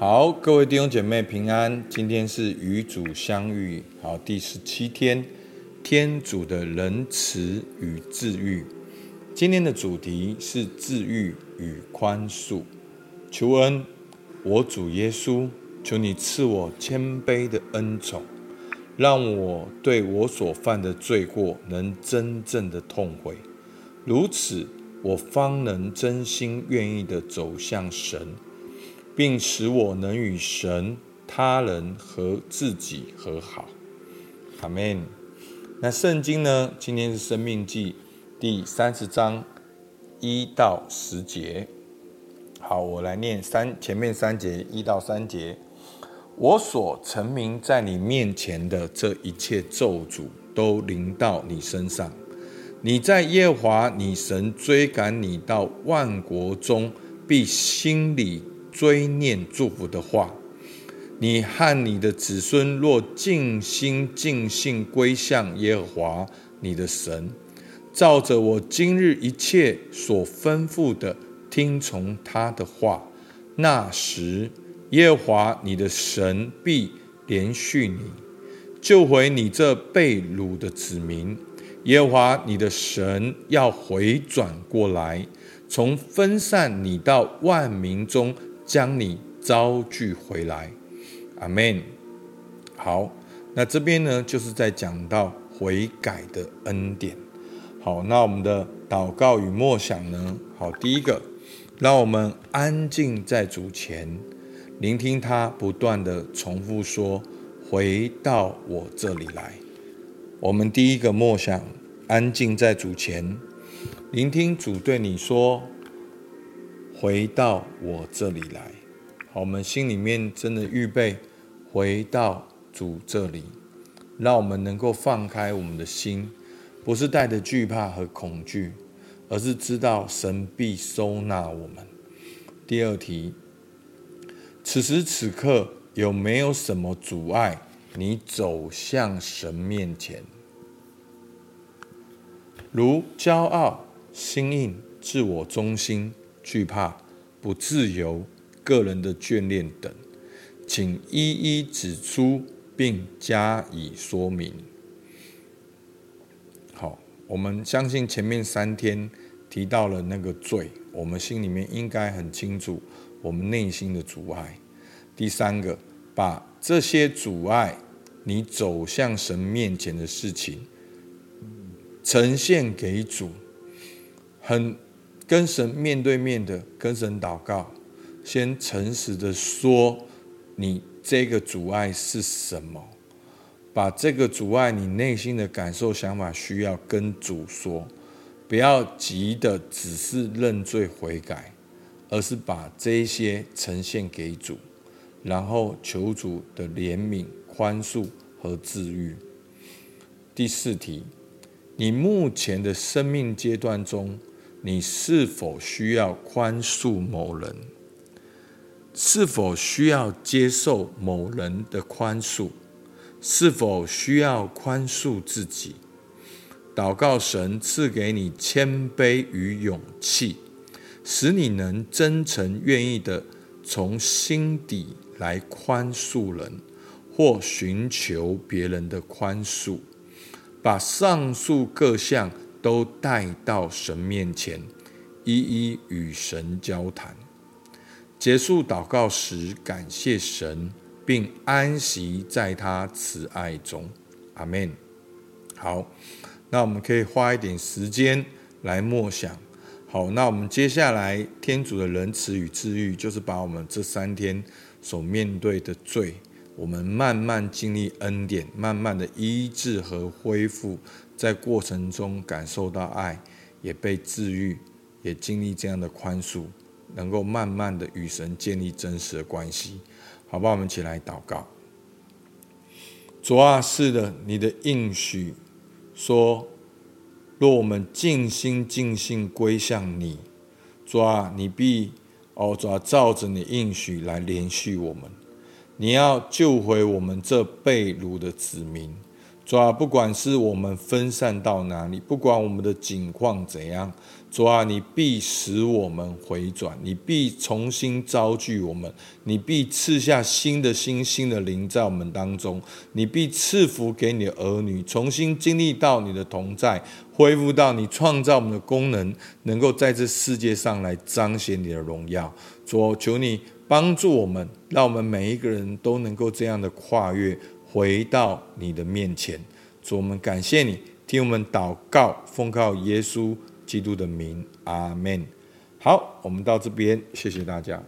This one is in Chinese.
好，各位弟兄姐妹平安。今天是与主相遇，好，第十七天，天主的仁慈与治愈。今天的主题是治愈与宽恕。求恩，我主耶稣，求你赐我谦卑的恩宠，让我对我所犯的罪过能真正的痛悔，如此我方能真心愿意的走向神。并使我能与神、他人和自己和好，阿门。那圣经呢？今天是《生命记》第三十章一到十节。好，我来念三前面三节一到三节。我所成名在你面前的这一切咒诅，都临到你身上。你在耶华你神追赶你到万国中，必心里。追念祝福的话，你和你的子孙若尽心尽性归向耶和华你的神，照着我今日一切所吩咐的，听从他的话，那时耶和华你的神必连续你，救回你这被掳的子民。耶和华你的神要回转过来，从分散你到万民中。将你招聚回来，阿门。好，那这边呢，就是在讲到悔改的恩典。好，那我们的祷告与默想呢？好，第一个，让我们安静在主前，聆听他不断地重复说：“回到我这里来。”我们第一个默想，安静在主前，聆听主对你说。回到我这里来，好，我们心里面真的预备回到主这里，让我们能够放开我们的心，不是带着惧怕和恐惧，而是知道神必收纳我们。第二题，此时此刻有没有什么阻碍你走向神面前？如骄傲、心硬、自我中心。惧怕、不自由、个人的眷恋等，请一一指出并加以说明。好，我们相信前面三天提到了那个罪，我们心里面应该很清楚我们内心的阻碍。第三个，把这些阻碍你走向神面前的事情呈现给主，很。跟神面对面的跟神祷告，先诚实的说，你这个阻碍是什么？把这个阻碍你内心的感受、想法、需要跟主说，不要急的只是认罪悔改，而是把这些呈现给主，然后求主的怜悯、宽恕和治愈。第四题，你目前的生命阶段中。你是否需要宽恕某人？是否需要接受某人的宽恕？是否需要宽恕自己？祷告神赐给你谦卑与勇气，使你能真诚愿意的从心底来宽恕人，或寻求别人的宽恕。把上述各项。都带到神面前，一一与神交谈。结束祷告时，感谢神，并安息在他慈爱中。阿门。好，那我们可以花一点时间来默想。好，那我们接下来天主的仁慈与治愈，就是把我们这三天所面对的罪，我们慢慢经历恩典，慢慢的医治和恢复。在过程中感受到爱，也被治愈，也经历这样的宽恕，能够慢慢的与神建立真实的关系，好吧？我们一起来祷告。主啊，是的，你的应许说，若我们尽心尽性归向你，主啊，你必哦，主啊，照着你应许来连续我们，你要救回我们这被掳的子民。主啊，不管是我们分散到哪里，不管我们的境况怎样，主啊，你必使我们回转，你必重新招聚我们，你必赐下新的心、新的灵在我们当中，你必赐福给你的儿女，重新经历到你的同在，恢复到你创造我们的功能，能够在这世界上来彰显你的荣耀。主，求你帮助我们，让我们每一个人都能够这样的跨越，回到你的面前。主，我们感谢你，听我们祷告，奉靠耶稣基督的名，阿门。好，我们到这边，谢谢大家。